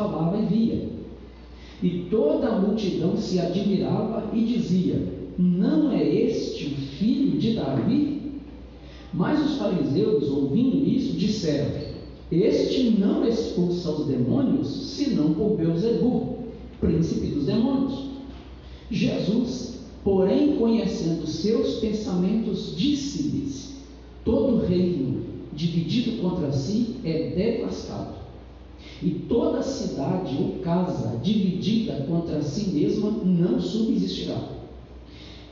falava e via. E toda a multidão se admirava e dizia: Não é este o filho de Davi? Mas os fariseus, ouvindo isso, disseram: Este não expulsa os demônios, senão por Beuzebu, príncipe dos demônios. Jesus, porém, conhecendo seus pensamentos, disse-lhes: Todo reino dividido contra si é devastado, e toda cidade ou casa dividida contra si mesma não subsistirá.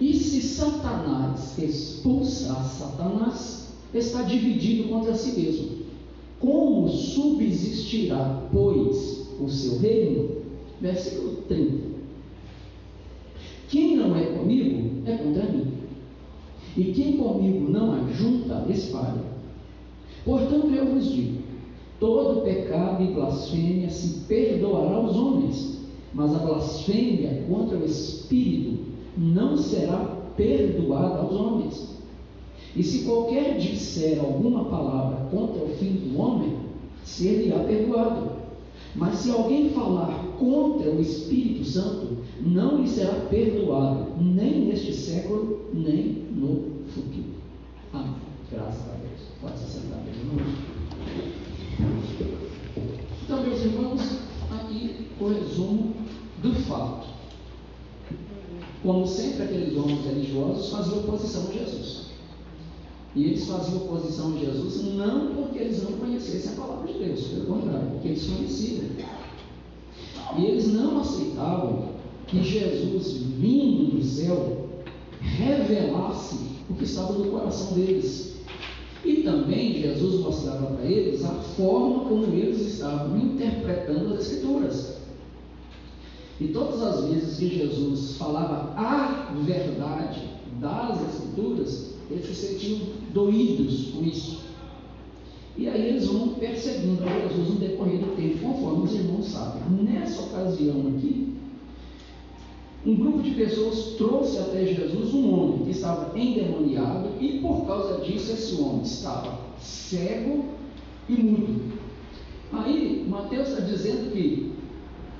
E se Satanás expulsar Satanás, está dividido contra si mesmo. Como subsistirá, pois, o seu reino? Versículo 30. Quem não é comigo é contra mim. E quem comigo não ajunta, espalha. Portanto, eu vos digo: todo pecado e blasfêmia se perdoará aos homens, mas a blasfêmia contra o Espírito não será perdoada aos homens. E se qualquer disser alguma palavra contra o filho do homem, ser-lhe-á perdoado. Mas se alguém falar contra o Espírito Santo, não lhe será perdoado, nem neste século, nem no futuro. Amém. Graças a Deus. Pode se sentar, meus irmãos. Então, meus irmãos, aqui o resumo do fato. Como sempre, aqueles homens religiosos faziam oposição a Jesus. E eles faziam oposição a Jesus não porque eles não conhecessem a palavra de Deus, pelo contrário, porque eles conheciam. E eles não aceitavam que Jesus, vindo do céu, revelasse o que estava no coração deles. E também Jesus mostrava para eles a forma como eles estavam interpretando as Escrituras. E todas as vezes que Jesus falava a verdade das Escrituras, eles se sentiam doídos com isso. E aí eles vão perseguindo Jesus no decorrer do tempo, conforme os irmãos sabem. Nessa ocasião aqui, um grupo de pessoas trouxe até Jesus um homem que estava endemoniado e por causa disso esse homem estava cego e mudo. Aí Mateus está dizendo que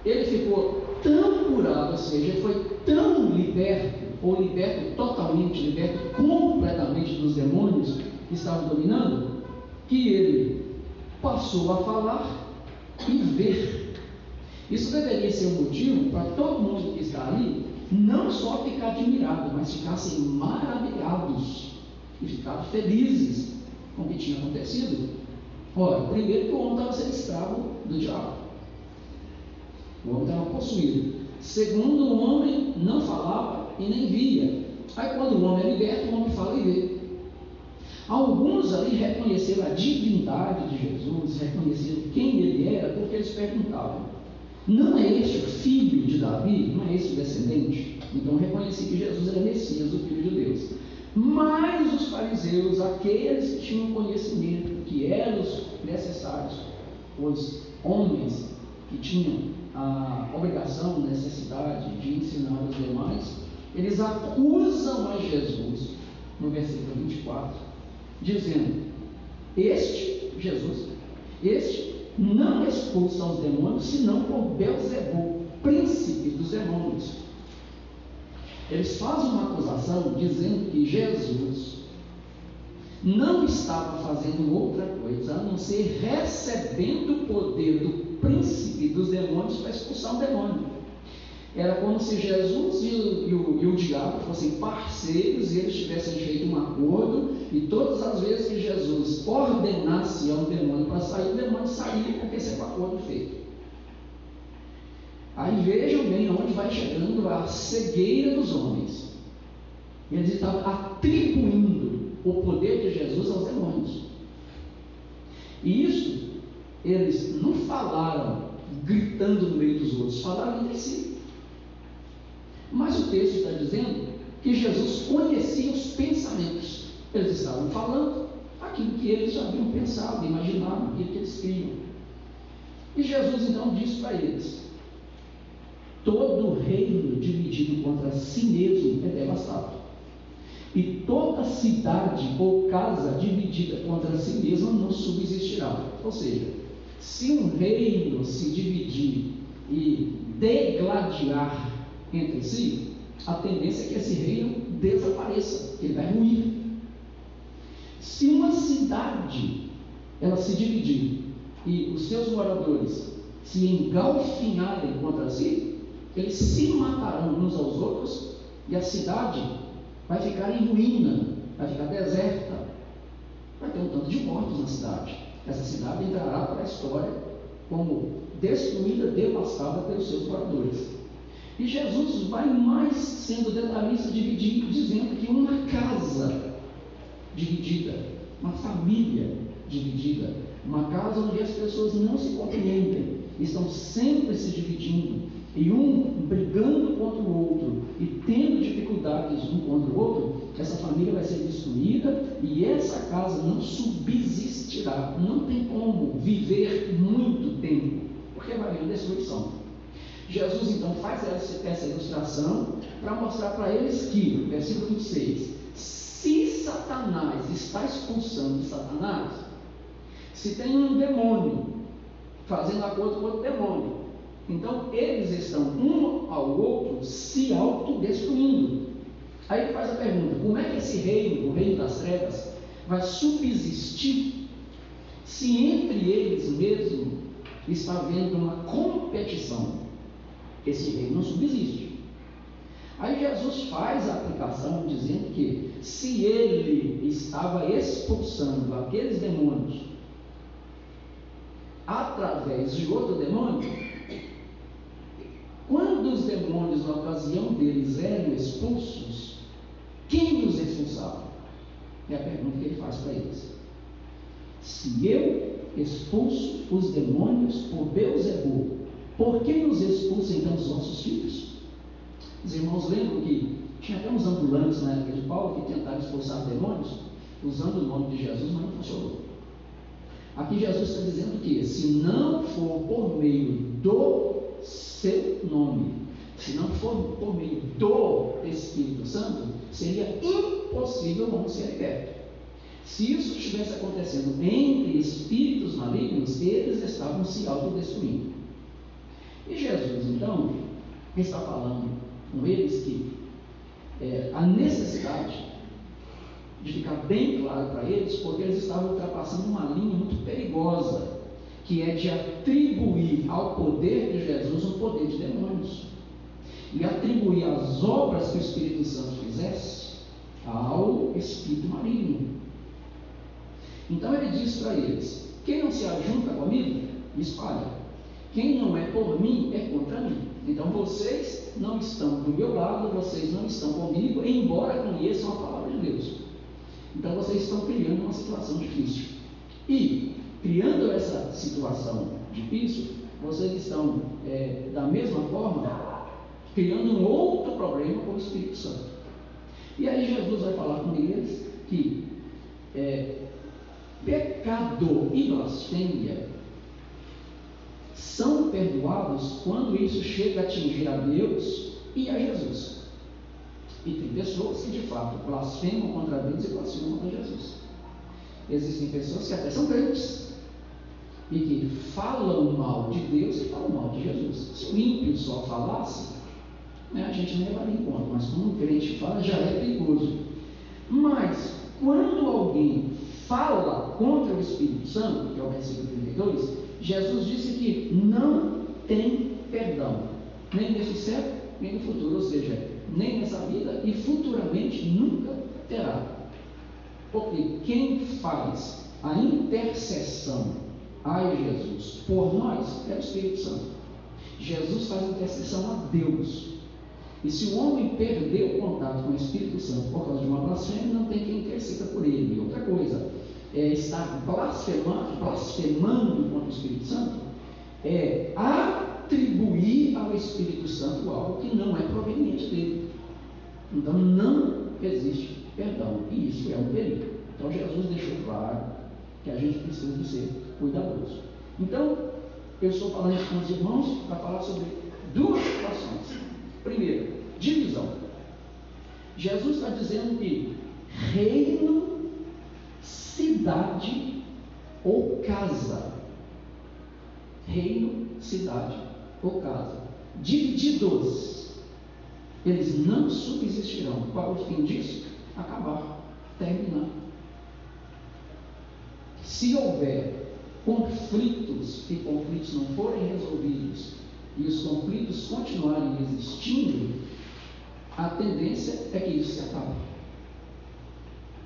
ele ficou tão curado, ou seja, foi tão liberto, ou liberto totalmente, liberto completamente dos demônios que estavam dominando, que ele passou a falar e ver. Isso deveria ser um motivo para todo mundo que está ali não só ficar admirado, mas ficassem maravilhados e ficar felizes com o que tinha acontecido. Ora, primeiro que o homem estava sendo escravo do diabo. O homem estava possuído. Segundo, o homem não falava e nem via. Aí quando o homem é liberto, o homem fala e vê. Alguns ali reconheceram a divindade de Jesus, reconheceram quem ele era, porque eles perguntavam: não é este o filho de Davi? Não é este o descendente? Então reconheci que Jesus era Messias, o Filho de Deus. Mas os fariseus, aqueles que tinham conhecimento, que eram os necessários, os homens que tinham a obrigação, necessidade de ensinar os demais, eles acusam a Jesus, no versículo 24, dizendo: Este, Jesus, este não expulsa os demônios, senão por Belzebu, príncipe dos demônios. Eles fazem uma acusação dizendo que Jesus não estava fazendo outra coisa a não ser recebendo o poder do príncipe dos demônios para expulsar um demônio. Era como se Jesus e o, e, o, e o, diabo fossem parceiros e eles tivessem feito um acordo, e todas as vezes que Jesus ordenasse a um demônio para sair, o demônio saía porque esse é o acordo feito. Aí vejam bem onde vai chegando a cegueira dos homens. Eles estavam atribuindo o poder de Jesus aos demônios. E isso, eles não falaram gritando no meio dos outros, falaram entre si. Mas o texto está dizendo que Jesus conhecia os pensamentos. Eles estavam falando aquilo que eles já haviam pensado, imaginado, aquilo que eles criam. E Jesus então disse para eles: Todo reino dividido contra si mesmo é devastado. E toda cidade ou casa dividida contra si mesma não subsistirá. Ou seja, se um reino se dividir e degladiar entre si, a tendência é que esse reino desapareça, ele vai ruir. Se uma cidade ela se dividir e os seus moradores se engalfinharem contra si, eles se matarão uns aos outros e a cidade vai ficar em ruína, vai ficar deserta. Vai ter um tanto de mortos na cidade. Essa cidade entrará para a história como destruída, devastada pelos seus moradores. E Jesus vai mais sendo detalhista, dividindo, dizendo que uma casa dividida, uma família dividida, uma casa onde as pessoas não se compreendem, estão sempre se dividindo, e um brigando contra o outro e tendo dificuldades um contra o outro, essa família vai ser destruída e essa casa não subsistirá, não tem como viver muito tempo, porque vai haver destruição. Jesus então faz essa, essa ilustração para mostrar para eles que, versículo 26, se Satanás está expulsando Satanás, se tem um demônio fazendo acordo com outro demônio, então eles estão um ao outro se autodestruindo. Aí ele faz a pergunta: como é que esse reino, o reino das trevas, vai subsistir se entre eles mesmo está havendo uma competição? esse reino não subsiste. Aí Jesus faz a aplicação dizendo que se ele estava expulsando aqueles demônios através de outro demônio, quando os demônios na ocasião deles eram expulsos, quem os expulsava? É a pergunta que ele faz para eles. Se eu expulso os demônios por Beuzebu, por que nos expulsa então os nossos filhos? Os irmãos lembram que tinha até uns ambulantes na época de Paulo que tentaram expulsar demônios usando o nome de Jesus, mas não funcionou. Aqui Jesus está dizendo que se não for por meio do seu nome, se não for por meio do Espírito Santo, seria impossível não ser liberto. Se isso estivesse acontecendo entre espíritos malignos, eles estavam se autodestruindo. E Jesus, então, está falando com eles que é, a necessidade de ficar bem claro para eles, porque eles estavam ultrapassando uma linha muito perigosa, que é de atribuir ao poder de Jesus um poder de demônios. E atribuir as obras que o Espírito Santo fizesse ao Espírito maligno. Então ele diz para eles: quem não se ajunta comigo, espalha. Quem não é por mim é contra mim. Então vocês não estão do meu lado, vocês não estão comigo, embora conheçam a palavra de Deus. Então vocês estão criando uma situação difícil. E, criando essa situação difícil, vocês estão, é, da mesma forma, criando um outro problema com o Espírito Santo. E aí Jesus vai falar com eles que é, pecado e blasfêmia são perdoados quando isso chega a atingir a Deus e a Jesus. E tem pessoas que de fato blasfemam contra Deus e blasfemam contra Jesus. Existem pessoas que até são crentes e que falam mal de Deus e falam mal de Jesus. Se o ímpio só falasse, né, a gente não levaria em conta, mas como um crente fala, já é perigoso. Mas quando alguém fala contra o Espírito Santo, que é o versículo 32, Jesus disse que não tem perdão, nem nesse século, nem no futuro, ou seja, nem nessa vida e futuramente nunca terá. Porque quem faz a intercessão a Jesus por nós é o Espírito Santo. Jesus faz intercessão a Deus. E se o homem perder o contato com o Espírito Santo por causa de uma blasfêmia, não tem quem interceda por ele. E outra coisa, é estar blasfemando, blasfemando contra o Espírito Santo é atribuir ao Espírito Santo algo que não é proveniente dele. Então não existe perdão. E isso é um perigo. Então Jesus deixou claro que a gente precisa ser cuidadoso. Então, eu estou falando com os irmãos para falar sobre duas situações. Primeiro, divisão. Jesus está dizendo que reino, cidade ou casa. Reino, cidade ou casa. Divididos, eles não subsistirão. Qual é o fim disso? Acabar, terminar. Se houver conflitos e conflitos não forem resolvidos e os conflitos continuarem existindo, a tendência é que isso se acabe.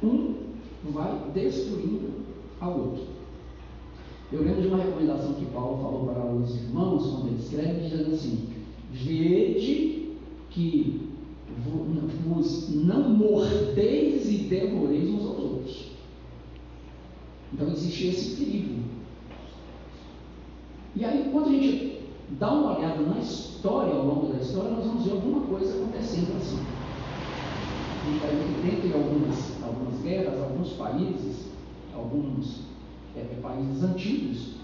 Um vai destruindo ao outro. Eu lembro de uma recomendação que Paulo falou para os irmãos, quando ele escreve, dizendo assim: Vede que vos não mordeis e devoreis uns aos outros. Então existe esse perigo. E aí, quando a gente dá uma olhada na história, ao longo da história, nós vamos ver alguma coisa acontecendo assim. E aí, dentre algumas, algumas guerras, alguns países, alguns é, é, países antigos,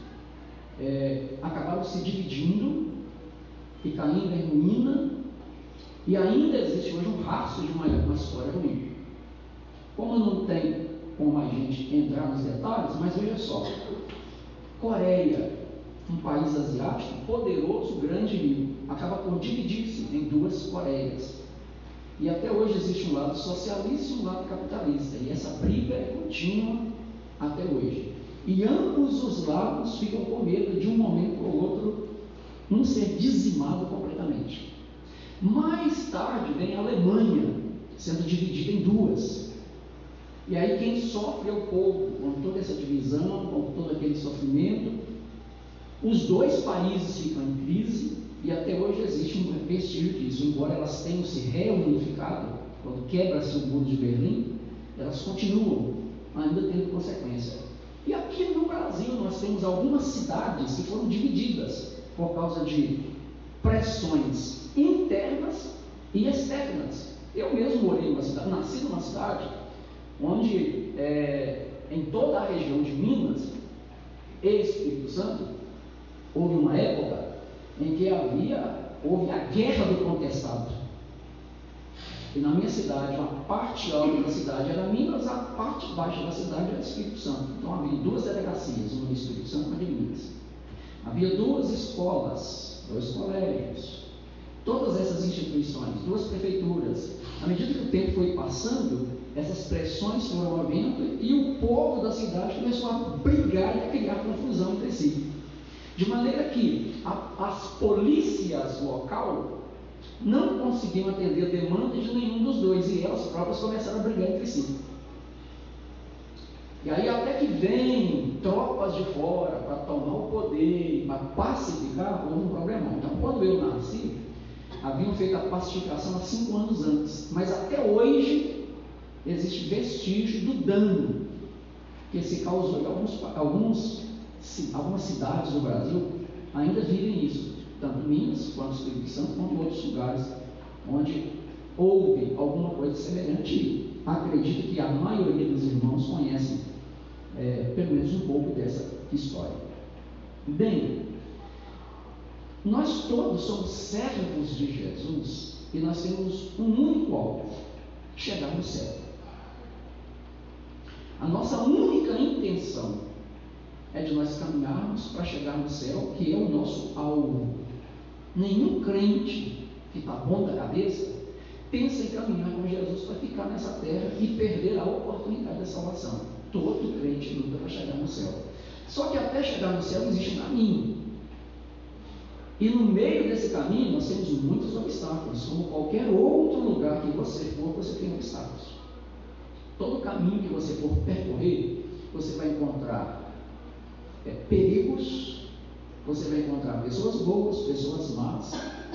é, acabaram se dividindo e caindo em ruína, e ainda existe hoje um rastro de uma, uma história ruim. Como não tem como a gente entrar nos detalhes, mas veja só: Coreia, um país asiático poderoso, grande, acaba por dividir-se em duas Coreias. E até hoje existe um lado socialista e um lado capitalista. E essa briga é contínua até hoje. E ambos os lados ficam com medo de um momento ou outro um ser dizimado completamente. Mais tarde vem a Alemanha sendo dividida em duas. E aí quem sofre é o povo, com toda essa divisão, com todo aquele sofrimento. Os dois países ficam em crise e até hoje existe um vestígio disso. Embora elas tenham se reunificado, quando quebra-se o muro de Berlim, elas continuam ainda tendo consequência. E aqui no Brasil nós temos algumas cidades que foram divididas por causa de pressões internas e externas. Eu mesmo morei numa cidade, nasci numa cidade onde é, em toda a região de Minas e Espírito Santo houve uma época em que havia houve a guerra do contestado. E na minha cidade, uma parte alta da cidade era Minas, a parte baixa da cidade era Espírito Santo. Então havia duas delegacias, uma no Espírito Santo e uma de Minas. Havia duas escolas, dois colégios, todas essas instituições, duas prefeituras. À medida que o tempo foi passando, essas pressões foram havendo e o povo da cidade começou a brigar e a criar confusão entre si. De maneira que a, as polícias local não conseguiam atender a demanda de nenhum dos dois e elas próprias começaram a brigar entre si. E aí até que vem tropas de fora para tomar o poder, para pacificar, houve um problema. Então quando eu nasci, haviam feito a pacificação há cinco anos antes, mas até hoje existe vestígio do dano que se causou em alguns, alguns, algumas cidades do Brasil, ainda vivem isso, tanto Minas quanto Espírito Santo, quanto outros lugares onde houve alguma coisa semelhante. Acredito que a maioria dos irmãos conhecem é, pelo menos um pouco dessa história. Bem, nós todos somos servos de Jesus e nós temos um único alvo: chegar no céu. A nossa única intenção é de nós caminharmos para chegar no céu, que é o nosso alvo. Nenhum crente que está bom da cabeça pensa em caminhar com Jesus para ficar nessa terra e perder a oportunidade da salvação. Todo crente luta para chegar no céu. Só que até chegar no céu existe um caminho. E no meio desse caminho nós temos muitos obstáculos. Como qualquer outro lugar que você for, você tem obstáculos. Todo caminho que você for percorrer, você vai encontrar é, perigos, você vai encontrar pessoas boas, pessoas más,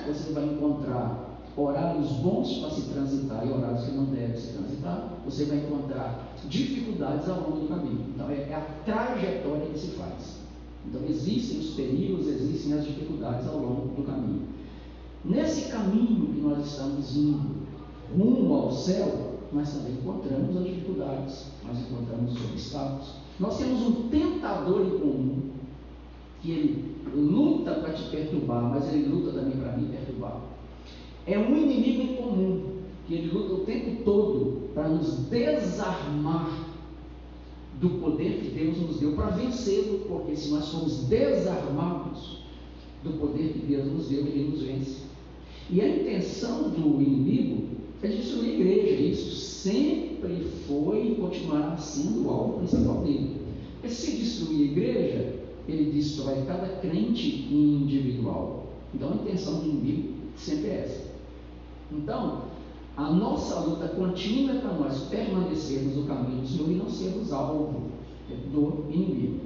você vai encontrar horários bons para se transitar e horários que não devem se transitar, você vai encontrar dificuldades ao longo do caminho. Então, é, é a trajetória que se faz. Então, existem os perigos, existem as dificuldades ao longo do caminho. Nesse caminho que nós estamos indo rumo ao céu, nós também encontramos as dificuldades, nós encontramos os obstáculos. Nós temos um tentador em comum, que ele luta para te perturbar, mas ele luta também para me perturbar. É um inimigo em comum, que ele luta o tempo todo para nos desarmar do poder que Deus nos deu para vencê-lo, porque se nós formos desarmados do poder que Deus nos deu, ele nos vence. E a intenção do inimigo é destruir a igreja, isso sempre foi e continuará sendo o alvo principal dele. Porque se destruir a igreja, ele destrói cada crente individual. Então a intenção do inimigo sempre é essa. Então, a nossa luta contínua é para nós permanecermos no caminho do Senhor e não sermos alvo do inimigo.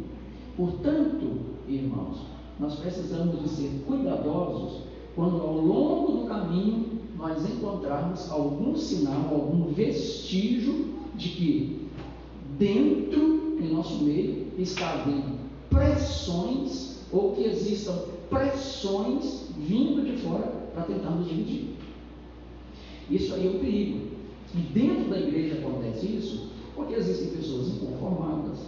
Portanto, irmãos, nós precisamos de ser cuidadosos quando ao longo do caminho nós encontrarmos algum sinal, algum vestígio de que dentro, em nosso meio, está havendo pressões ou que existam pressões vindo de fora para tentar nos dividir. Isso aí é um perigo. E dentro da igreja acontece isso porque existem pessoas inconformadas,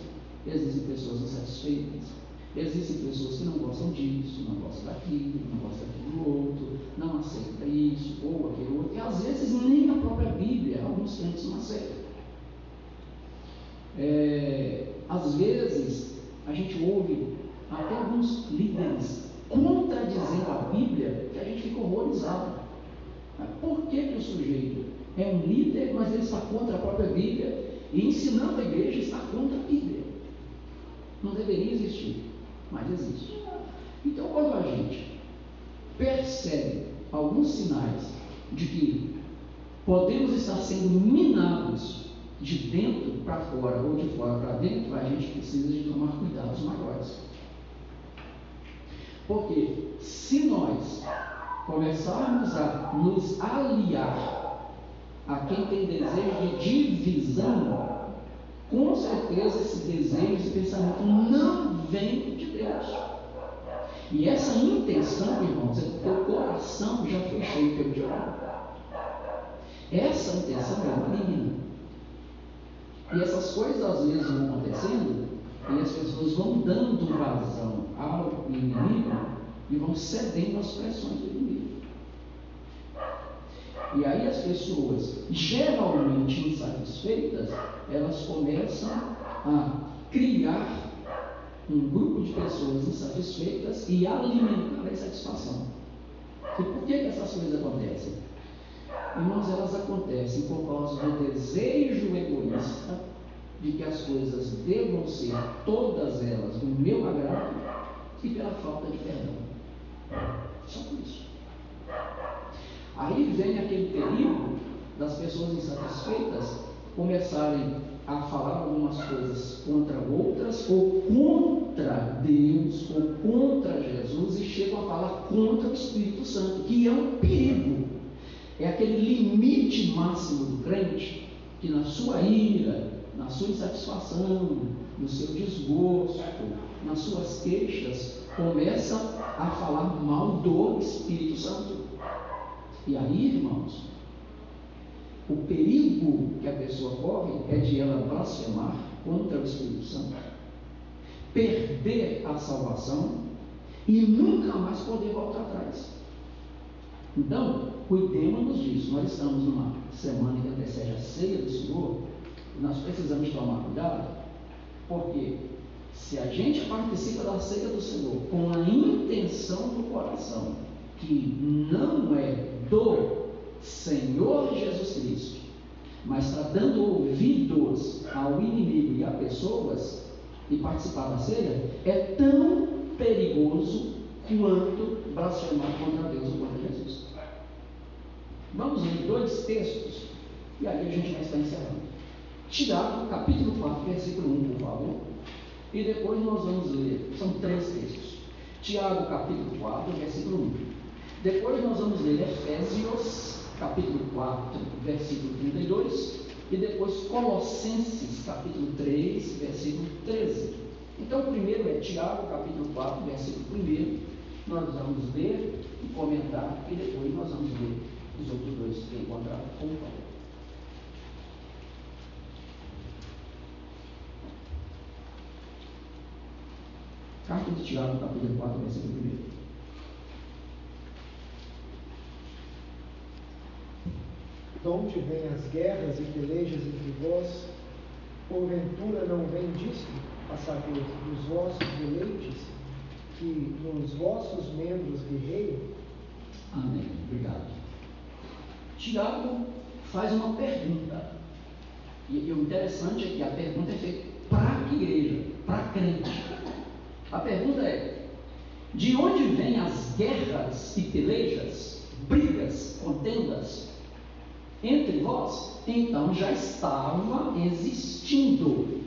existem pessoas insatisfeitas, existem pessoas que não gostam disso, não gostam daquilo, não gostam daquilo outro, não aceitam isso ou aquilo outro, e às vezes nem a própria Bíblia, alguns crentes não aceitam. É, às vezes a gente ouve até alguns líderes contradizendo a Bíblia que a gente fica horrorizado. Por que, que o sujeito é um líder, mas ele está contra a própria Bíblia e ensinando a igreja está contra a Bíblia? Não deveria existir, mas existe. Então, quando a gente percebe alguns sinais de que podemos estar sendo minados de dentro para fora ou de fora para dentro, a gente precisa de tomar cuidados maiores. Porque se nós começarmos a nos aliar a quem tem desejo de divisão, com certeza esse desejo, esse pensamento não vem de Deus. E essa intenção, irmãos, é que coração já foi cheio pelo diabo. Essa intenção é maligna. E essas coisas às vezes vão acontecendo e as pessoas vão dando razão ao inimigo e vão cedendo às pressões do inimigo. E aí as pessoas, geralmente insatisfeitas, elas começam a criar um grupo de pessoas insatisfeitas e alimentar a insatisfação. E por que, que essas coisas acontecem? Irmãos, elas acontecem por causa do desejo egoísta de que as coisas devam ser todas elas do meu agrado e pela falta de perdão. Só por isso. Aí vem aquele perigo das pessoas insatisfeitas começarem a falar algumas coisas contra outras, ou contra Deus, ou contra Jesus, e chegam a falar contra o Espírito Santo, que é um perigo. É aquele limite máximo do crente que na sua ira, na sua insatisfação, no seu desgosto, nas suas queixas, começa a falar mal do Espírito Santo. E aí, irmãos, o perigo que a pessoa corre é de ela blasfemar contra o Espírito Santo, perder a salvação e nunca mais poder voltar atrás. Então, cuidemos disso. Nós estamos numa semana que antecede a ceia do Senhor, e nós precisamos tomar cuidado, porque se a gente participa da ceia do Senhor com a intenção do coração que não é do Senhor Jesus Cristo, mas está dando ouvidos ao inimigo e a pessoas e participar da ceia, é tão perigoso quanto blasfemar contra Deus ou contra Jesus. Vamos ler dois textos e aí a gente vai estar encerrando. Tiago, capítulo 4, versículo 1, por favor. E depois nós vamos ler, são três textos. Tiago, capítulo 4, versículo 1. Depois nós vamos ler Efésios, capítulo 4, versículo 32, e depois Colossenses, capítulo 3, versículo 13. Então, o primeiro é Tiago, capítulo 4, versículo 1. Nós vamos ler e comentar, e depois nós vamos ler os outros dois que encontraram com Paulo. Carta de Tiago, capítulo 4, versículo 1. De onde vêm as guerras e pelejas entre vós? Porventura não vem disso, a saber, dos vossos deleites, que nos vossos membros guerreiam? Amém. Obrigado. Tiago faz uma pergunta. E, o interessante é que a pergunta é feita para a igreja, para crente. A pergunta é: de onde vêm as guerras e pelejas, brigas, contendas entre vós, então já estava existindo.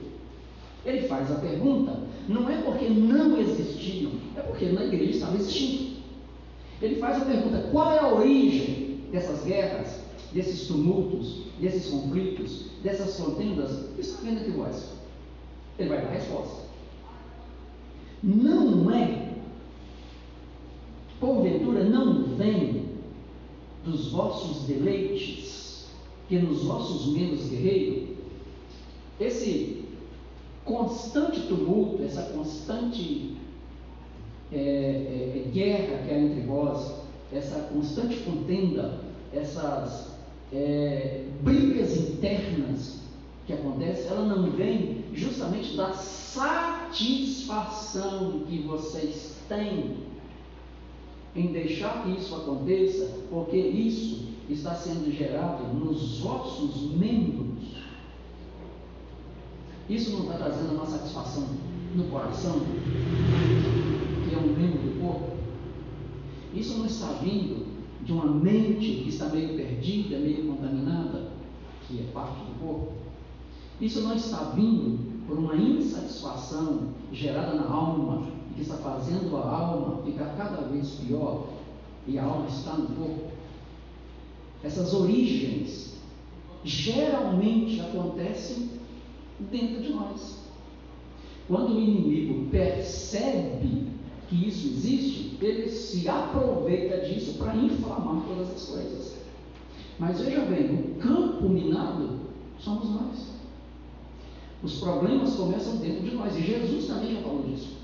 Ele faz a pergunta, não é porque não existiam, é porque na igreja estava existindo. Ele faz a pergunta: qual é a origem dessas guerras, desses tumultos, desses conflitos, dessas contendas que está entre vós? Ele vai dar a resposta. Não é, porventura não vem dos vossos deleites que nos vossos membros guerreiros, esse constante tumulto, essa constante é, é, é, guerra que há entre vós, essa constante contenda, essas é, brigas internas que acontecem, ela não vem justamente da satisfação que vocês têm em deixar que isso aconteça, porque isso está sendo gerado nos vossos membros. Isso não está trazendo uma satisfação no coração, que é um membro do corpo. Isso não está vindo de uma mente que está meio perdida, meio contaminada, que é parte do corpo. Isso não está vindo por uma insatisfação gerada na alma, que está fazendo a alma ficar cada vez pior, e a alma está no corpo essas origens, geralmente acontecem dentro de nós. Quando o inimigo percebe que isso existe, ele se aproveita disso para inflamar todas as coisas. Mas veja bem, o campo minado somos nós. Os problemas começam dentro de nós, e Jesus também já falou disso.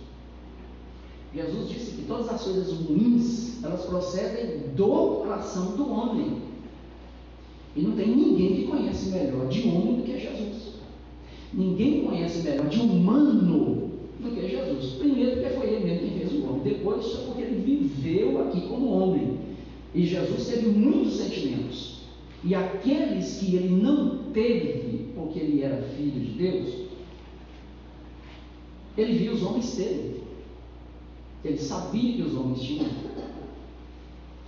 Jesus disse que todas as coisas ruins, elas procedem do coração do homem. E não tem ninguém que conhece melhor de homem do que Jesus. Ninguém conhece melhor de humano do que Jesus. Primeiro, porque foi ele mesmo quem fez o homem. Depois, só porque ele viveu aqui como homem. E Jesus teve muitos sentimentos. E aqueles que ele não teve, porque ele era filho de Deus, ele viu os homens terem. Ele sabia que os homens tinham.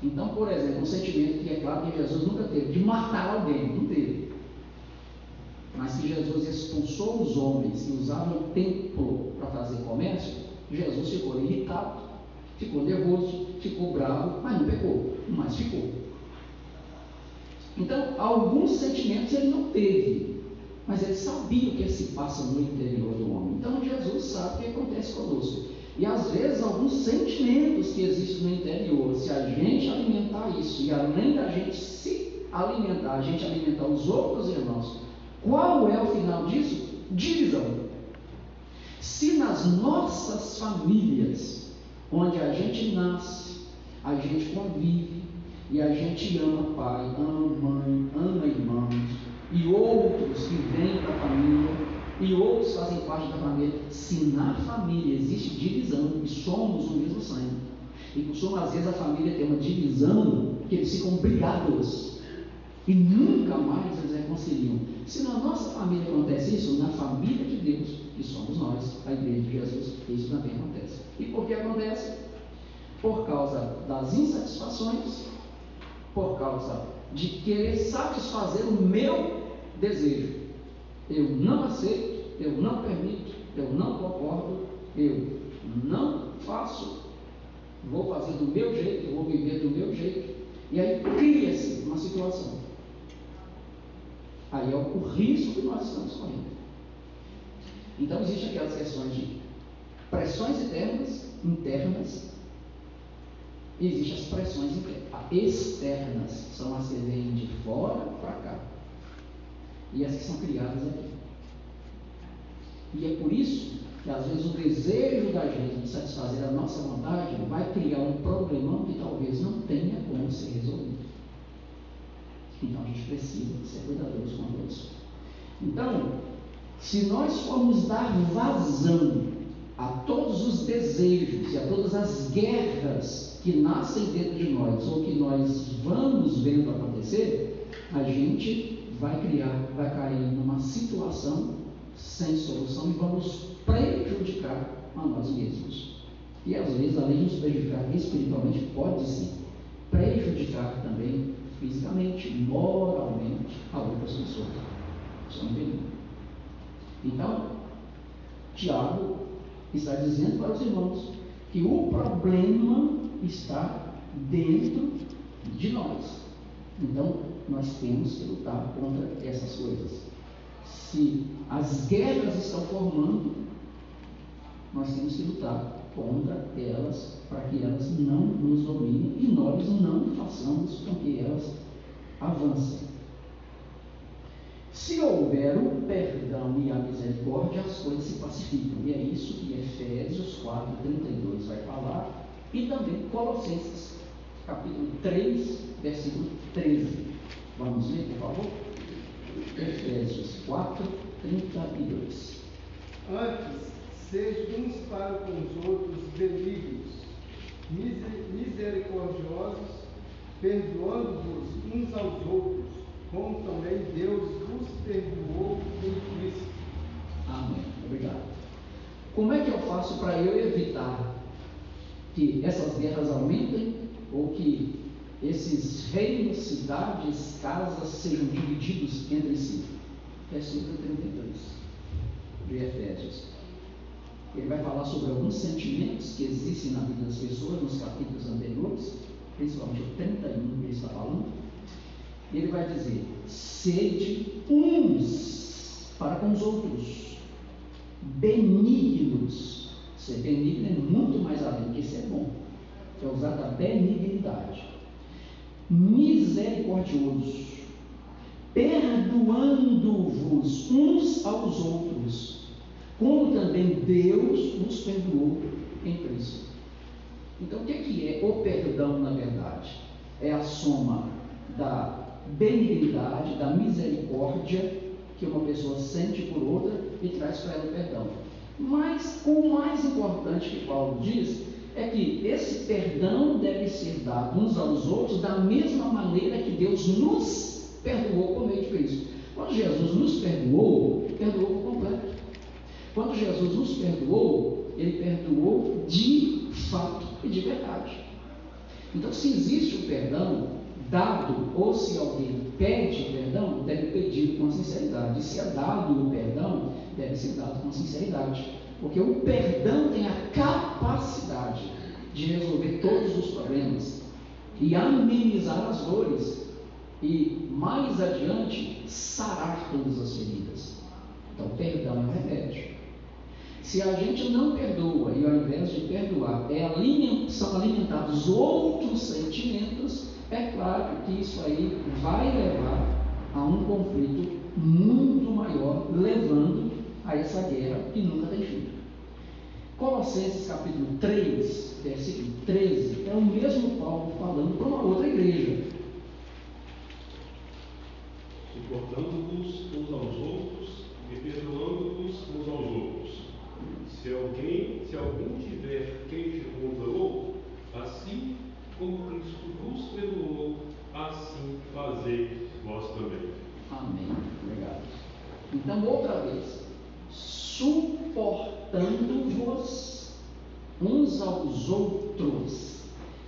Então, por exemplo, um sentimento que é claro que Jesus nunca teve, de matar alguém, não teve. Mas que Jesus expulsou os homens que usavam o templo para fazer comércio, Jesus ficou irritado, ficou nervoso, ficou bravo, mas não pecou, mas ficou. Então, alguns sentimentos ele não teve, mas ele sabia o que se passa no interior do homem. Então, Jesus sabe o que acontece conosco. E às vezes alguns sentimentos que existem no interior, se a gente alimentar isso, e além da gente se alimentar, a gente alimentar os outros irmãos, qual é o final disso? Divisão. Se nas nossas famílias, onde a gente nasce, a gente convive, e a gente ama pai, ama mãe, ama irmãos, e outros que vêm da família, e outros fazem parte da família. Se na família existe divisão e somos o mesmo sangue, e costuma às vezes a família ter uma divisão que eles ficam brigados e nunca mais eles reconciliam. Se na nossa família acontece isso, na família de Deus, que somos nós, a igreja de Jesus, isso também acontece. E por que acontece? Por causa das insatisfações, por causa de querer satisfazer o meu desejo. Eu não aceito eu não permito, eu não concordo, eu não faço, vou fazer do meu jeito, vou viver do meu jeito. E aí cria-se uma situação Aí é o risco que nós estamos correndo. Então, existem aquelas questões de pressões internas, internas, e existem as pressões externas, são as que vêm de fora para cá, e as que são criadas aqui. E é por isso que às vezes o desejo da gente de satisfazer a nossa vontade vai criar um problemão que talvez não tenha como ser resolvido. Então a gente precisa ser cuidadoso com isso. Então, se nós formos dar vazão a todos os desejos e a todas as guerras que nascem dentro de nós ou que nós vamos vendo acontecer, a gente vai criar, vai cair numa situação sem solução e vamos prejudicar a nós mesmos. E às vezes, além de nos prejudicar espiritualmente, pode sim prejudicar também fisicamente, moralmente a outras pessoas. Isso é um. Então, Tiago está dizendo para os irmãos que o problema está dentro de nós. Então, nós temos que lutar contra essas coisas. Se as guerras estão formando, nós temos que lutar contra elas para que elas não nos dominem e nós não façamos com que elas avancem. Se houver o perdão e a misericórdia, as coisas se pacificam. E é isso que Efésios 4, 32 vai falar. E também Colossenses, capítulo 3, versículo 13. Vamos ler, por favor? Efésios 4, 32. Antes, sejam uns para com os outros benignos, misericordiosos, perdoando-vos uns aos outros, como também Deus vos perdoou em Cristo. Amém. Obrigado. Como é que eu faço para eu evitar que essas guerras aumentem ou que esses reinos, cidades, casas sejam divididos entre si? Versículo 32 de Efésios. Ele vai falar sobre alguns sentimentos que existem na vida das pessoas nos capítulos anteriores, principalmente o 31 que ele está falando. Ele vai dizer: sede uns para com os outros, benignos. Ser benigno é muito mais além que ser bom, é usar da benignidade. Misericordiosos, perdoando-vos uns aos outros como também Deus nos perdoou em Cristo. Então, o que é o perdão, na verdade? É a soma da benignidade, da misericórdia que uma pessoa sente por outra e traz para ela o perdão. Mas o mais importante que Paulo diz é que esse perdão deve ser dado uns aos outros da mesma maneira que Deus nos perdoou por meio de Cristo. Quando Jesus nos perdoou, perdoou por completo. Quando Jesus nos perdoou, ele perdoou de fato e de verdade. Então, se existe o perdão dado, ou se alguém pede perdão, deve pedir com sinceridade. E se é dado o perdão, deve ser dado com sinceridade. Porque o perdão tem a capacidade de resolver todos os problemas e amenizar as dores e mais adiante sarar todas as feridas. Então, perdão é um remédio. Se a gente não perdoa e ao invés de perdoar é aliment, são alimentados outros sentimentos, é claro que isso aí vai levar a um conflito muito maior, levando a essa guerra que nunca tem fim. Colossenses capítulo 3, versículo 13, é o mesmo Paulo falando para uma outra igreja. Suportando-vos uns aos outros e perdoando-vos uns aos outros se alguém, se algum tiver queixa contra outro, assim como Cristo vos perdoou, assim fazei vós também. Amém. Obrigado. Então, outra vez, suportando-vos uns aos outros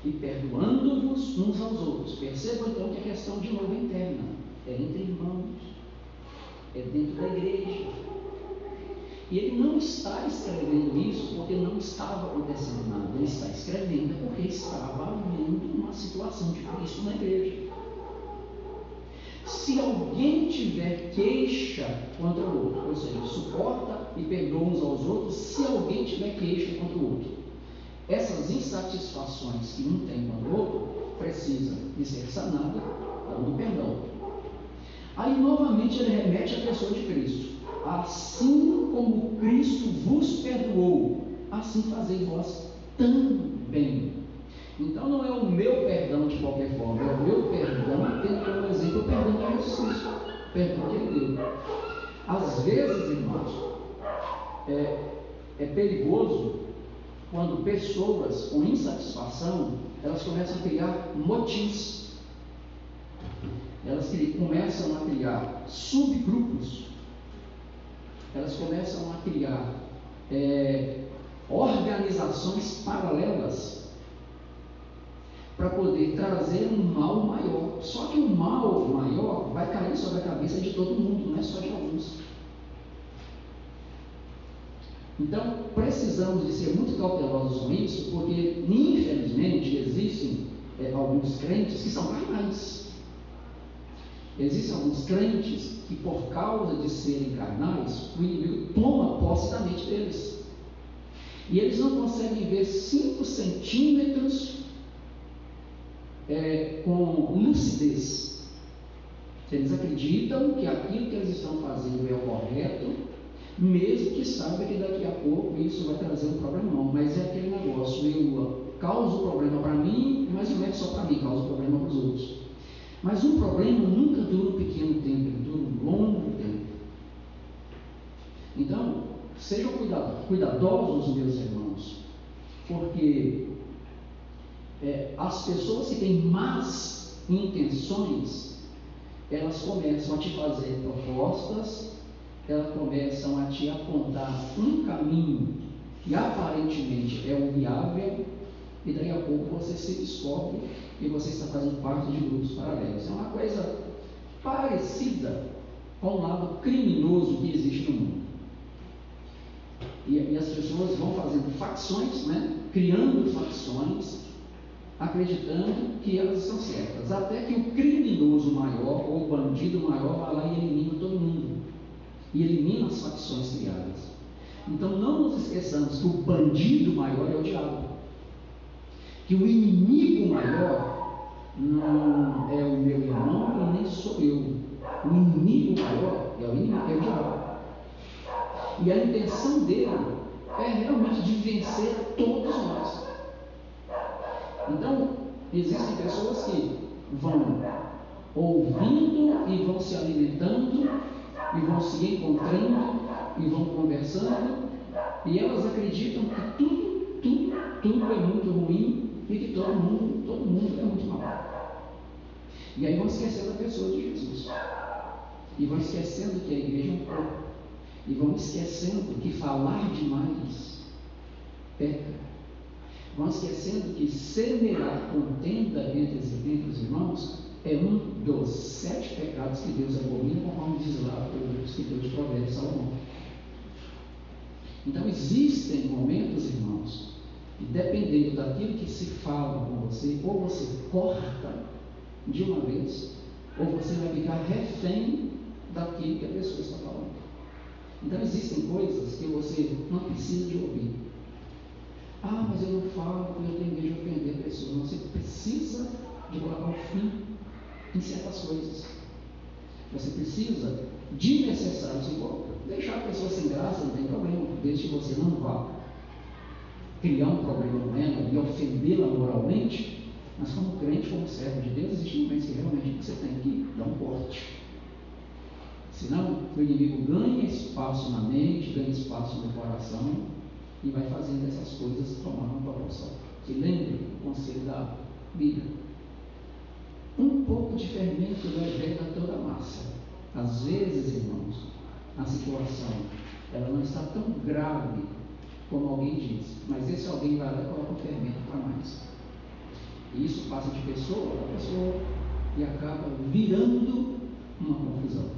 e perdoando-vos uns aos outros. Percebam então que a questão de novo é interna, é entre irmãos, é dentro da igreja. E ele não está escrevendo isso porque não estava acontecendo nada. Ele está escrevendo porque estava havendo uma situação difícil na igreja. se alguém tiver queixa contra o outro, ou seja, suporta e perdoa uns aos outros, se alguém tiver queixa contra o outro. Essas insatisfações que um tem com o outro precisa de ser sanada dando perdão. Aí novamente ele remete à pessoa de Cristo. Assim como Cristo vos perdoou, assim fazei vós também. Então não é o meu perdão de qualquer forma, é o meu perdão tendo como exemplo o perdão de Jesus o perdão que ele deu. Às vezes, irmãos, é, é perigoso quando pessoas com insatisfação elas começam a criar motivos. Elas começam a criar subgrupos. Elas começam a criar é, organizações paralelas para poder trazer um mal maior. Só que o mal maior vai cair sobre a cabeça de todo mundo, não é só de alguns. Então, precisamos de ser muito cautelosos com isso, porque, infelizmente, existem é, alguns crentes que são carnais. Existem alguns crentes que, por causa de serem carnais, o inimigo toma posse da mente deles. E eles não conseguem ver 5 centímetros é, com lucidez. Eles acreditam que aquilo que eles estão fazendo é o correto, mesmo que saibam que daqui a pouco isso vai trazer um problema, não. Mas é aquele negócio, eu causo problema para mim, mas não é só para mim, causa problema para os outros. Mas um problema nunca dura um pequeno tempo, ele dura um longo tempo. Então, sejam cuidadosos, meus irmãos, porque é, as pessoas que têm más intenções, elas começam a te fazer propostas, elas começam a te apontar um caminho que aparentemente é o viável, e daí a pouco você se descobre que você está fazendo parte de grupos paralelos. É uma coisa parecida com o lado criminoso que existe no mundo. E, e as pessoas vão fazendo facções, né? criando facções, acreditando que elas estão certas. Até que o criminoso maior ou o bandido maior vai lá e elimina todo mundo. E elimina as facções criadas. Então não nos esqueçamos que o bandido maior é o diabo. Que o inimigo maior não é o meu irmão e nem sou eu. O inimigo maior é o inimigo, é o diabo. E a intenção dele é realmente de vencer todos nós. Então, existem pessoas que vão ouvindo e vão se alimentando e vão se encontrando e vão conversando e elas acreditam que tudo, tudo, tudo é muito ruim e que todo mundo, todo mundo é muito mal. E aí vão esquecendo a pessoa de Jesus. E vão esquecendo que a igreja é um corpo. E vão esquecendo que falar demais peca vão esquecendo que semear contenda entre, entre os irmãos é um dos sete pecados que Deus abomina, conforme diz lá o escritor de Provérbios Salomão. Então existem momentos, irmãos, que dependendo daquilo que se fala com você, ou você corta de uma vez, ou você vai ficar refém daquilo que a pessoa está falando. Então existem coisas que você não precisa de ouvir. Ah, mas eu não falo porque eu tenho medo de ofender a pessoa. Você precisa de colocar um fim em certas coisas. Você precisa, de necessário, deixar a pessoa sem graça, não tem problema, desde que você não vá criar um problema com ela e ofendê-la moralmente, mas como crente, como servo de Deus, existe momentos que realmente você tem que dar um corte. Senão, o inimigo ganha espaço na mente, ganha espaço no coração, e vai fazendo essas coisas tomar uma proporção. Se lembre o conselho da Bíblia. Um pouco de fermento leveda toda a massa. Às vezes, irmãos, a situação ela não está tão grave como alguém diz, mas esse alguém vai lá e coloca o fermento para mais. E isso passa de pessoa para pessoa e acaba virando uma confusão.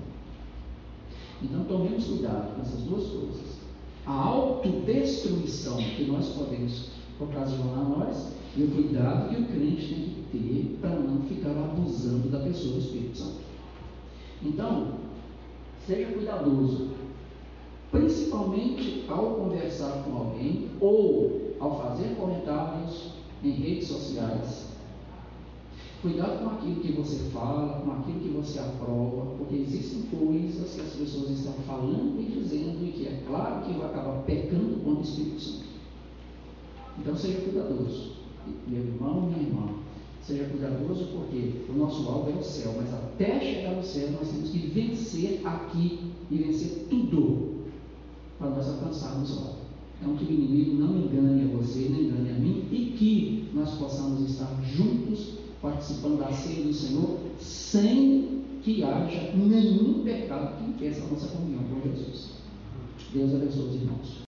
Então tomemos cuidado com essas duas coisas a autodestruição que nós podemos ocasionar a nós e o cuidado que o crente tem que ter para não abusando da pessoa do Espírito Santo. Então, seja cuidadoso, principalmente ao conversar com alguém ou ao fazer comentários em redes sociais. Cuidado com aquilo que você fala, com aquilo que você aprova, porque existem coisas que as pessoas estão falando e dizendo e que é claro que vai acabar pecando contra o Espírito Santo. Então seja cuidadoso, meu irmão, minha irmã. Seja cuidadoso porque o nosso alvo é o céu, mas até chegar no céu nós temos que vencer aqui e vencer tudo para nós alcançarmos lá. Então que o inimigo não engane a você, não engane a mim e que nós possamos estar juntos participando da ceia do Senhor sem que haja nenhum pecado que impeça a nossa comunhão com Jesus. Deus abençoe os irmãos.